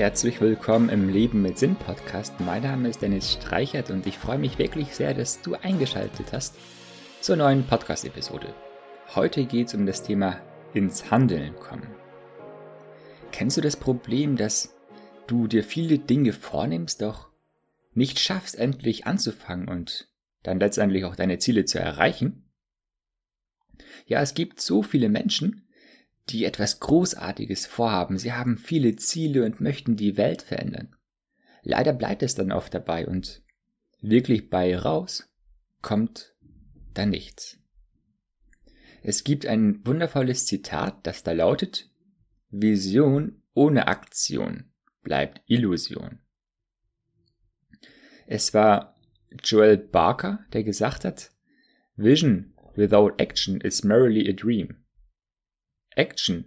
Herzlich willkommen im Leben mit Sinn Podcast. Mein Name ist Dennis Streichert und ich freue mich wirklich sehr, dass du eingeschaltet hast zur neuen Podcast-Episode. Heute geht es um das Thema ins Handeln kommen. Kennst du das Problem, dass du dir viele Dinge vornimmst, doch nicht schaffst, endlich anzufangen und dann letztendlich auch deine Ziele zu erreichen? Ja, es gibt so viele Menschen, die etwas Großartiges vorhaben. Sie haben viele Ziele und möchten die Welt verändern. Leider bleibt es dann oft dabei und wirklich bei raus kommt dann nichts. Es gibt ein wundervolles Zitat, das da lautet, Vision ohne Aktion bleibt Illusion. Es war Joel Barker, der gesagt hat, Vision without action is merely a dream. Action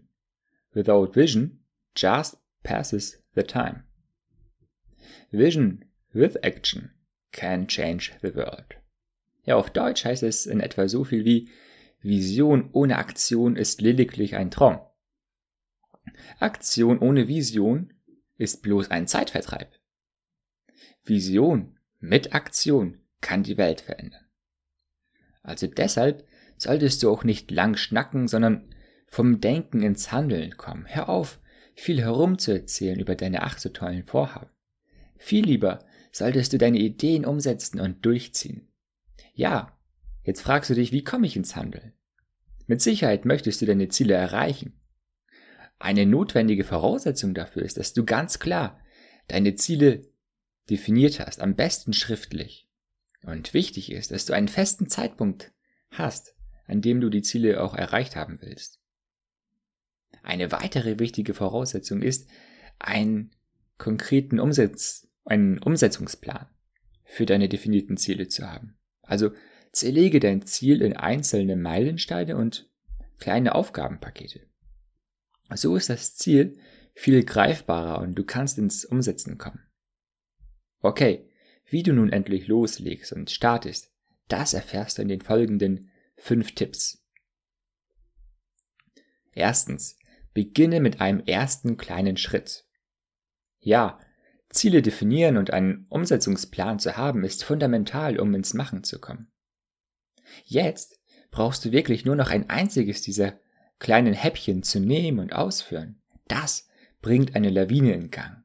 without vision just passes the time. Vision with action can change the world. Ja, auf Deutsch heißt es in etwa so viel wie Vision ohne Aktion ist lediglich ein Traum. Aktion ohne Vision ist bloß ein Zeitvertreib. Vision mit Aktion kann die Welt verändern. Also deshalb solltest du auch nicht lang schnacken, sondern vom Denken ins Handeln kommen. Hör auf, viel herumzuerzählen über deine ach so tollen Vorhaben. Viel lieber solltest du deine Ideen umsetzen und durchziehen. Ja, jetzt fragst du dich, wie komme ich ins Handeln? Mit Sicherheit möchtest du deine Ziele erreichen. Eine notwendige Voraussetzung dafür ist, dass du ganz klar deine Ziele definiert hast, am besten schriftlich. Und wichtig ist, dass du einen festen Zeitpunkt hast, an dem du die Ziele auch erreicht haben willst. Eine weitere wichtige Voraussetzung ist, einen konkreten Umsetz, einen Umsetzungsplan für deine definierten Ziele zu haben. Also zerlege dein Ziel in einzelne Meilensteine und kleine Aufgabenpakete. So ist das Ziel viel greifbarer und du kannst ins Umsetzen kommen. Okay, wie du nun endlich loslegst und startest, das erfährst du in den folgenden fünf Tipps. Erstens, Beginne mit einem ersten kleinen Schritt. Ja, Ziele definieren und einen Umsetzungsplan zu haben, ist fundamental, um ins Machen zu kommen. Jetzt brauchst du wirklich nur noch ein einziges dieser kleinen Häppchen zu nehmen und ausführen. Das bringt eine Lawine in Gang.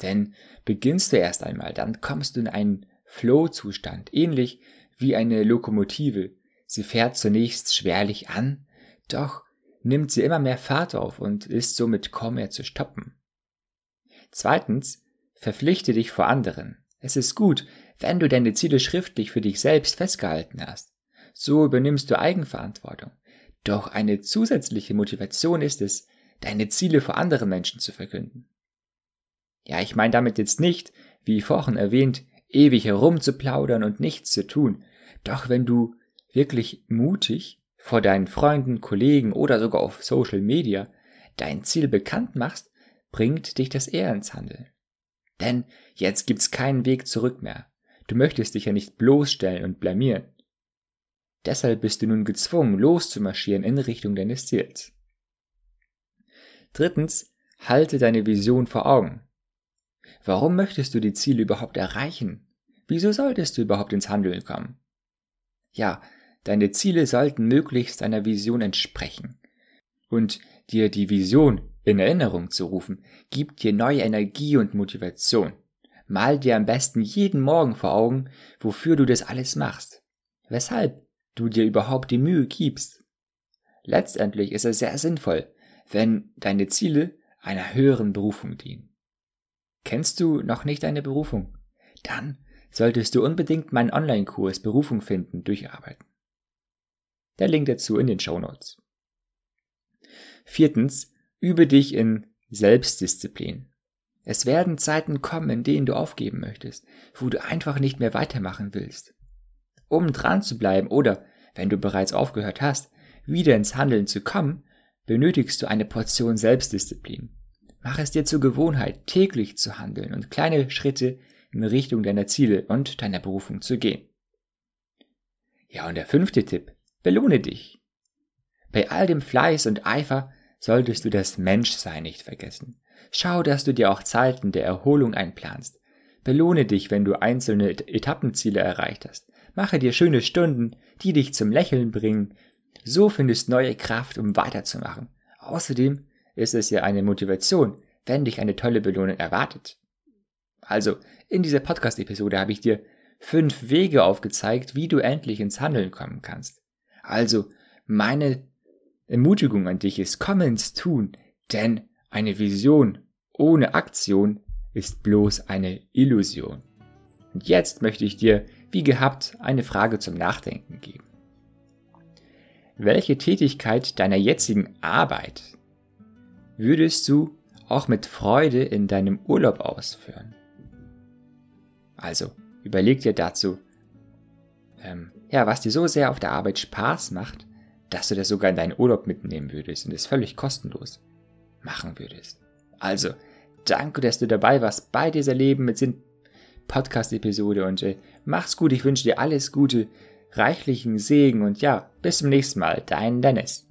Denn beginnst du erst einmal, dann kommst du in einen Flow-Zustand, ähnlich wie eine Lokomotive. Sie fährt zunächst schwerlich an, doch nimmt sie immer mehr Fahrt auf und ist somit kaum mehr zu stoppen. Zweitens, verpflichte dich vor anderen. Es ist gut, wenn du deine Ziele schriftlich für dich selbst festgehalten hast. So übernimmst du Eigenverantwortung. Doch eine zusätzliche Motivation ist es, deine Ziele vor anderen Menschen zu verkünden. Ja, ich meine damit jetzt nicht, wie vorhin erwähnt, ewig herumzuplaudern und nichts zu tun. Doch wenn du wirklich mutig vor deinen Freunden, Kollegen oder sogar auf Social Media dein Ziel bekannt machst, bringt dich das eher ins Handeln. Denn jetzt gibt's keinen Weg zurück mehr. Du möchtest dich ja nicht bloßstellen und blamieren. Deshalb bist du nun gezwungen, loszumarschieren in Richtung deines Ziels. Drittens, halte deine Vision vor Augen. Warum möchtest du die Ziele überhaupt erreichen? Wieso solltest du überhaupt ins Handeln kommen? Ja, Deine Ziele sollten möglichst deiner Vision entsprechen. Und dir die Vision in Erinnerung zu rufen, gibt dir neue Energie und Motivation. Mal dir am besten jeden Morgen vor Augen, wofür du das alles machst. Weshalb du dir überhaupt die Mühe gibst. Letztendlich ist es sehr sinnvoll, wenn deine Ziele einer höheren Berufung dienen. Kennst du noch nicht deine Berufung? Dann solltest du unbedingt meinen Online-Kurs Berufung finden durcharbeiten. Der Link dazu in den Show Notes. Viertens, übe dich in Selbstdisziplin. Es werden Zeiten kommen, in denen du aufgeben möchtest, wo du einfach nicht mehr weitermachen willst. Um dran zu bleiben oder, wenn du bereits aufgehört hast, wieder ins Handeln zu kommen, benötigst du eine Portion Selbstdisziplin. Mach es dir zur Gewohnheit, täglich zu handeln und kleine Schritte in Richtung deiner Ziele und deiner Berufung zu gehen. Ja, und der fünfte Tipp. Belohne dich. Bei all dem Fleiß und Eifer solltest du das Menschsein nicht vergessen. Schau, dass du dir auch Zeiten der Erholung einplanst. Belohne dich, wenn du einzelne Etappenziele erreicht hast. Mache dir schöne Stunden, die dich zum Lächeln bringen. So findest neue Kraft, um weiterzumachen. Außerdem ist es ja eine Motivation, wenn dich eine tolle Belohnung erwartet. Also, in dieser Podcast-Episode habe ich dir fünf Wege aufgezeigt, wie du endlich ins Handeln kommen kannst. Also, meine Ermutigung an dich ist, komm ins Tun, denn eine Vision ohne Aktion ist bloß eine Illusion. Und jetzt möchte ich dir, wie gehabt, eine Frage zum Nachdenken geben. Welche Tätigkeit deiner jetzigen Arbeit würdest du auch mit Freude in deinem Urlaub ausführen? Also, überleg dir dazu, ähm, ja, was dir so sehr auf der Arbeit Spaß macht, dass du das sogar in deinen Urlaub mitnehmen würdest und es völlig kostenlos machen würdest. Also, danke, dass du dabei warst bei dieser Leben mit Sinn Podcast-Episode und äh, mach's gut. Ich wünsche dir alles Gute, reichlichen Segen und ja, bis zum nächsten Mal. Dein Dennis.